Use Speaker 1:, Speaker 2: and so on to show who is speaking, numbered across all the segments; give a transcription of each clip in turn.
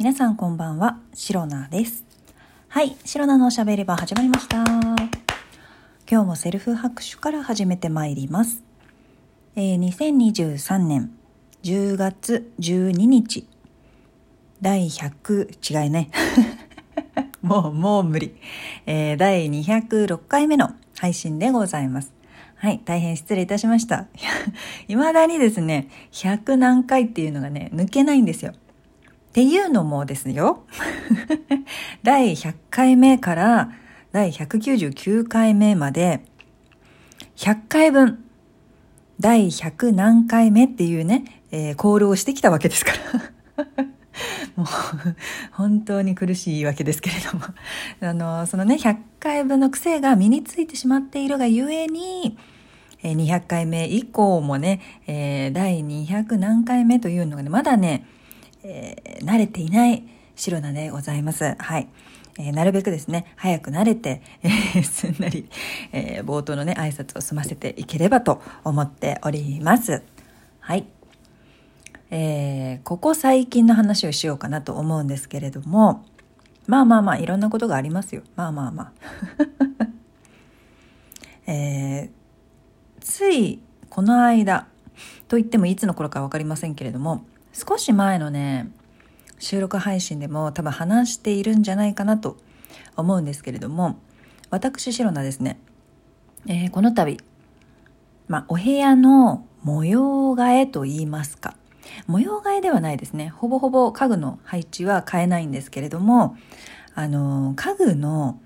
Speaker 1: 皆さんこんばんは、シロナです。はい、シロナのおしゃべり場始まりました。今日もセルフ拍手から始めてまいります。えー、2023年10月12日、第100、違いね。もう、もう無理。えー、第206回目の配信でございます。はい、大変失礼いたしました。未だにですね、100何回っていうのがね、抜けないんですよ。っていうのもですよ。第100回目から第199回目まで、100回分、第100何回目っていうね、えー、コールをしてきたわけですから。もう、本当に苦しいわけですけれども。あの、そのね、100回分の癖が身についてしまっているがゆえに、200回目以降もね、えー、第200何回目というのがね、まだね、えー、慣れていない白菜でございます。はい。えー、なるべくですね、早く慣れて、えー、すんなり、えー、冒頭のね、挨拶を済ませていければと思っております。はい。えー、ここ最近の話をしようかなと思うんですけれども、まあまあまあ、いろんなことがありますよ。まあまあまあ。え、ついこの間、と言ってもいつの頃か分かりませんけれども、少し前のね、収録配信でも多分話しているんじゃないかなと思うんですけれども、私、シロナですね、えー、この度、まあ、お部屋の模様替えと言いますか、模様替えではないですね。ほぼほぼ家具の配置は変えないんですけれども、あの、家具の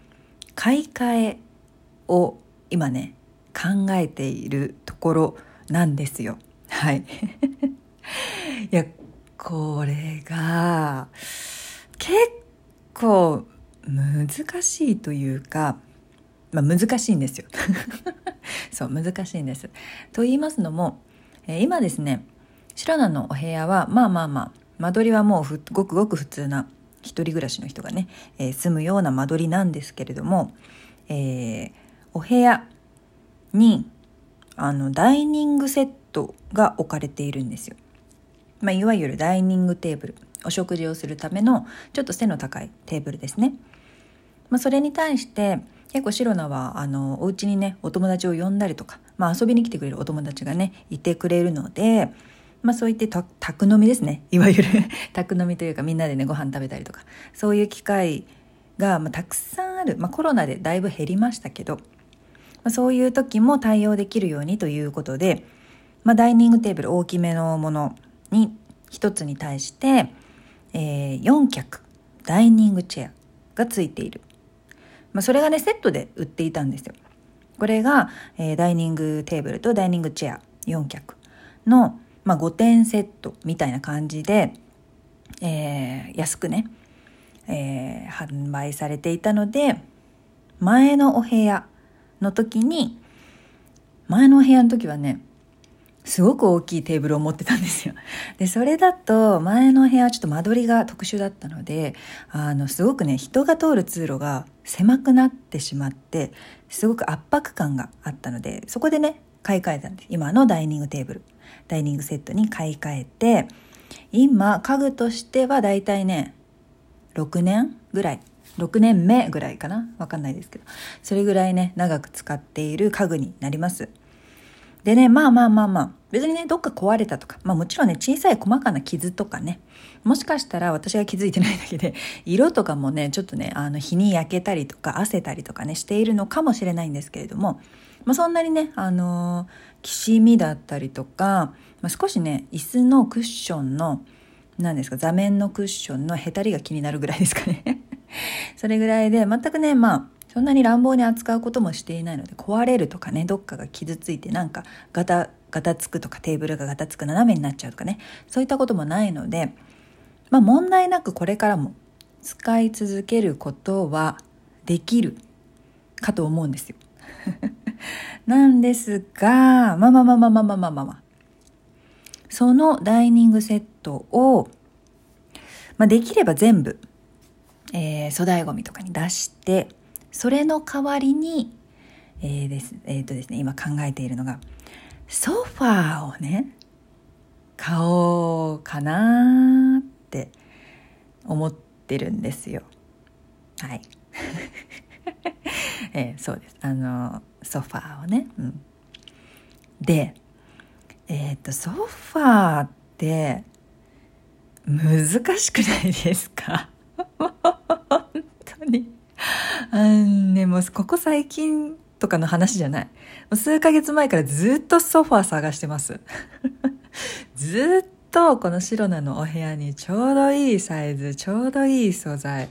Speaker 1: 買い替えを今ね、考えているところなんですよ。はい。いや、これが、結構難しいというか、まあ難しいんですよ。そう、難しいんです。と言いますのも、えー、今ですね、白菜のお部屋はまあまあまあ間取りはもうごくごく普通な一人暮らしの人がね、えー、住むような間取りなんですけれども、えー、お部屋にあのダイニングセットが置かれているんですよ。まあ、いわゆるダイニングテーブルお食事をするためのちょっと背の高いテーブルですね。まあ、それに対して結構シロナはあのお家にねお友達を呼んだりとか、まあ、遊びに来てくれるお友達がねいてくれるのでまあそう言って宅飲みですね。いわゆる 宅飲みというかみんなでねご飯食べたりとか、そういう機会が、まあ、たくさんある。まあコロナでだいぶ減りましたけど、まあ、そういう時も対応できるようにということで、まあダイニングテーブル大きめのものに一つに対して、えー、4脚ダイニングチェアがついている。まあそれがねセットで売っていたんですよ。これが、えー、ダイニングテーブルとダイニングチェア4脚のまあ、5点セットみたいな感じで、えー、安くね、えー、販売されていたので、前のお部屋の時に、前のお部屋の時はね、すごく大きいテーブルを持ってたんですよ。で、それだと前の部屋はちょっと間取りが特殊だったので、あの、すごくね、人が通る通路が狭くなってしまって、すごく圧迫感があったので、そこでね、買い替えたんです。今のダイニングテーブル。ダイニングセットに買い替えて、今、家具としてはだいたいね、6年ぐらい。6年目ぐらいかなわかんないですけど。それぐらいね、長く使っている家具になります。でね、まあまあまあまあ、別にね、どっか壊れたとか、まあもちろんね、小さい細かな傷とかね、もしかしたら私が気づいてないだけで、色とかもね、ちょっとね、あの、日に焼けたりとか、汗たりとかね、しているのかもしれないんですけれども、まあそんなにね、あのー、きしみだったりとか、まあ、少しね、椅子のクッションの、何ですか、座面のクッションのへたりが気になるぐらいですかね。それぐらいで、全くね、まあ、そんなに乱暴に扱うこともしていないので、壊れるとかね、どっかが傷ついてなんかガタ、ガタつくとかテーブルがガタつく斜めになっちゃうとかね、そういったこともないので、まあ問題なくこれからも使い続けることはできるかと思うんですよ。なんですが、まあまあまあまあまあまあまあまあ、まあ、そのダイニングセットを、まあできれば全部、えー、粗大ごみとかに出して、それの代わりに、えー、です、え、ー、とですね、今考えているのが、ソファーをね、買おうかなって思ってるんですよ。はい。えー、そうです。あのソファーをね、うん、でえっ、ー、とソファーって難しくないですか？あのねもここ最近とかの話じゃない数ヶ月前からずっとソファー探してます ずっとこの白菜のお部屋にちょうどいいサイズちょうどいい素材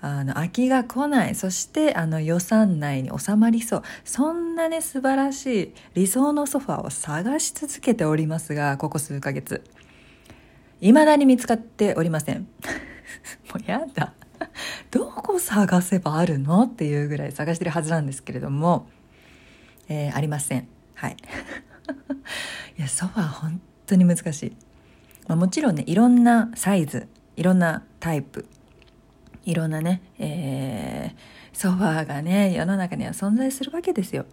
Speaker 1: あの、飽きが来ない。そして、あの、予算内に収まりそう。そんなね、素晴らしい理想のソファーを探し続けておりますが、ここ数ヶ月。未だに見つかっておりません。もうやだ。どこ探せばあるのっていうぐらい探してるはずなんですけれども、えー、ありません。はい。いや、ソファー本当に難しい。まあ、もちろんね、いろんなサイズ、いろんなタイプ、いろんなね、えー、ソファーがね世の中には存在するわけですよ。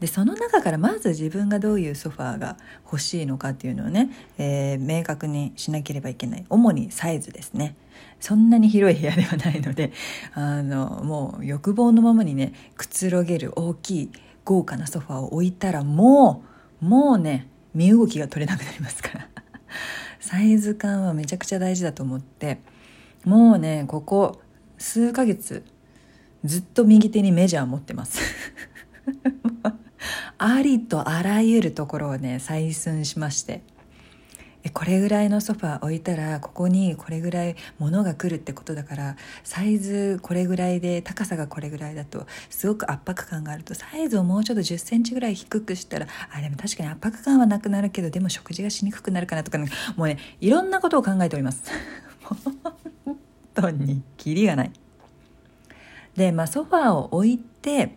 Speaker 1: でその中からまず自分がどういうソファーが欲しいのかっていうのをね、えー、明確にしなければいけない主にサイズですねそんなに広い部屋ではないのであのもう欲望のままにねくつろげる大きい豪華なソファーを置いたらもうもうね身動きが取れなくなりますから。サイズ感はめちゃくちゃ大事だと思ってもうねここ数ヶ月ずっと右手にメジャー持ってます。ありとあらゆるところをね採寸しまして。これぐらいのソファー置いたらここにこれぐらい物が来るってことだからサイズこれぐらいで高さがこれぐらいだとすごく圧迫感があるとサイズをもうちょっと1 0センチぐらい低くしたらあでも確かに圧迫感はなくなるけどでも食事がしにくくなるかなとか、ね、もうねいろんなことを考えております 本。当にキリがない。で、まあ、ソファーを置いて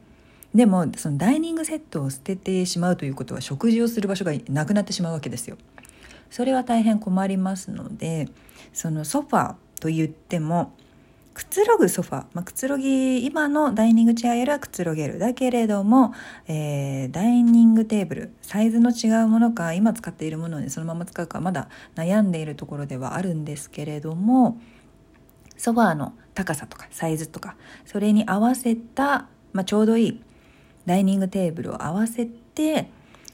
Speaker 1: でもそのダイニングセットを捨ててしまうということは食事をする場所がなくなってしまうわけですよ。それは大変困りますのでそのソファーと言ってもくつろぐソファー、まあ、くつろぎ今のダイニングチェアよりはくつろげる。だけれども、えー、ダイニングテーブルサイズの違うものか今使っているものにそのまま使うかまだ悩んでいるところではあるんですけれどもソファーの高さとかサイズとかそれに合わせた、まあ、ちょうどいいダイニングテーブルを合わせて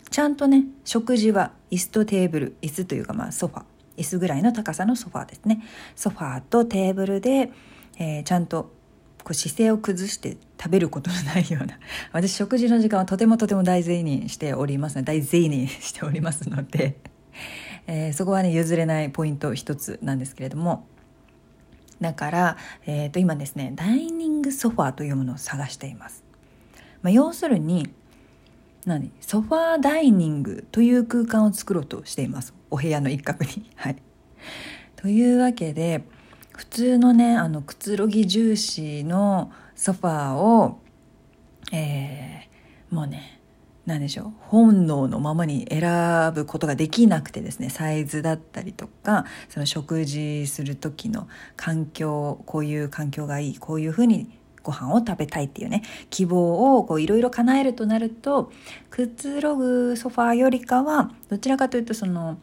Speaker 1: ちゃんとね食事は椅子とテーブル椅子というかまあソファ椅子ぐらいの高さのソファですね。ソファとテーブルで、えー、ちゃんとこう姿勢を崩して食べることのないような。私食事の時間はとてもとても大事にしておりますので大事にしておりますので、えー、そこはね譲れないポイント一つなんですけれども。だから、えー、と今ですねダイニングソファーというものを探しています、まあ、要するに何？ソファーダイニングという空間を作ろうとしています。お部屋の一角に。はい。というわけで普通のねあのくつろぎ重視のソファーをえー、もうね何でしょう？本能のままに選ぶことができなくてですねサイズだったりとかその食事する時の環境こういう環境がいいこういうふうにご飯を食べたいっていうね希望をいろいろ叶えるとなるとくつろぐソファーよりかはどちらかというとその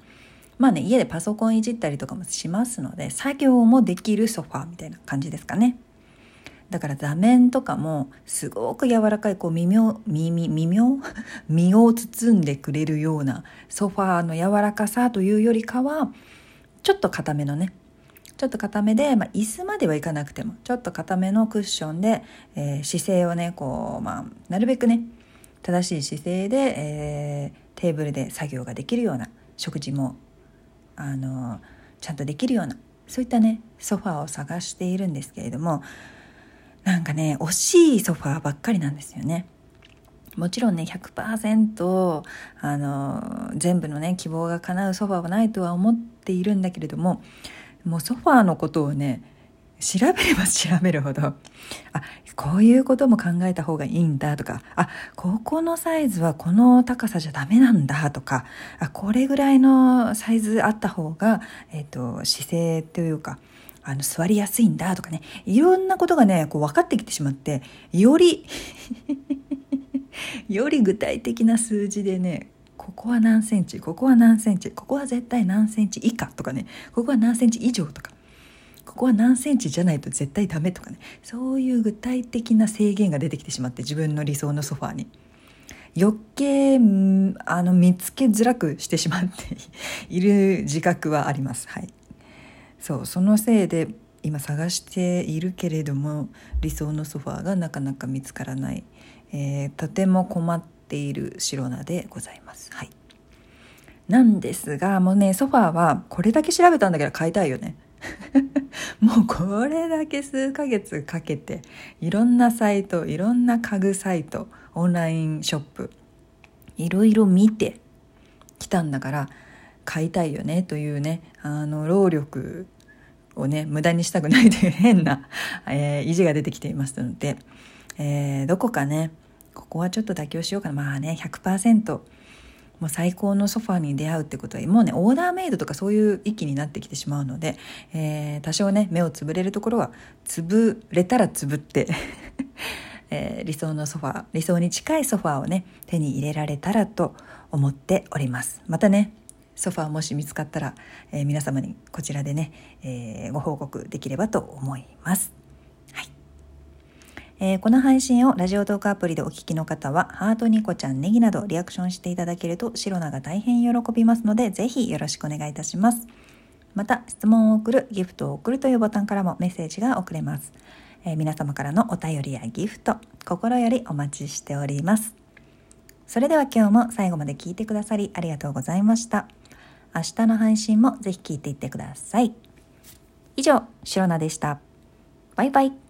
Speaker 1: まあね家でパソコンいじったりとかもしますので作業もできるソファーみたいな感じですかね。だから座面とかもすごく柔らかいこう微妙耳微妙 身を包んでくれるようなソファーの柔らかさというよりかはちょっと硬めのねちょっと硬めで、まあ、椅子まではいかなくてもちょっと硬めのクッションで、えー、姿勢をねこう、まあ、なるべくね正しい姿勢で、えー、テーブルで作業ができるような食事もあのちゃんとできるようなそういったねソファーを探しているんですけれどもなんかね惜しいソファーばっかりなんですよね。もちろんね100%あの全部のね希望が叶うソファーはないとは思っているんだけれどももうソファーのことをね調べれば調べるほどあこういうことも考えた方がいいんだとかあここのサイズはこの高さじゃダメなんだとかあこれぐらいのサイズあった方が、えーと姿勢というかあの座りやすいんだとかねいろんなことがねこう分かってきてしまってより より具体的な数字でねここは何センチここは何センチここは絶対何センチ以下とかねここは何センチ以上とかここは何センチじゃないと絶対ダメとかねそういう具体的な制限が出てきてしまって自分の理想のソファーに。余計あの見つけづらくしてしまっている自覚はあります。はい。そうそのせいで今探しているけれども理想のソファーがなかなか見つからない、えー、とても困っている白菜でございます。はい。なんですがもうねソファーはこれだけ調べたんだけど買いたいよね。もうこれだけ数ヶ月かけていろんなサイトいろんな家具サイトオンラインショップいろいろ見てきたんだから買いたいよねというねあの労力をね無駄にしたくないという変な、えー、意地が出てきていますので、えー、どこかねここはちょっと妥協しようかな。まあね100%もう最高のソファーに出会うってことはもうねオーダーメイドとかそういう域になってきてしまうので、えー、多少ね目をつぶれるところは潰れたらつぶって えー、理想のソファー理想に近いソファーをね手に入れられたらと思っております。またねソファーもし見つかったら、えー、皆様にこちらでね、えー、ご報告できればと思います。えー、この配信をラジオトークアプリでお聞きの方は、ハートニコちゃん、ネギなどリアクションしていただけると、シロナが大変喜びますので、ぜひよろしくお願いいたします。また、質問を送る、ギフトを送るというボタンからもメッセージが送れます。えー、皆様からのお便りやギフト、心よりお待ちしております。それでは今日も最後まで聞いてくださりありがとうございました。明日の配信もぜひ聞いていってください。以上、シロナでした。バイバイ。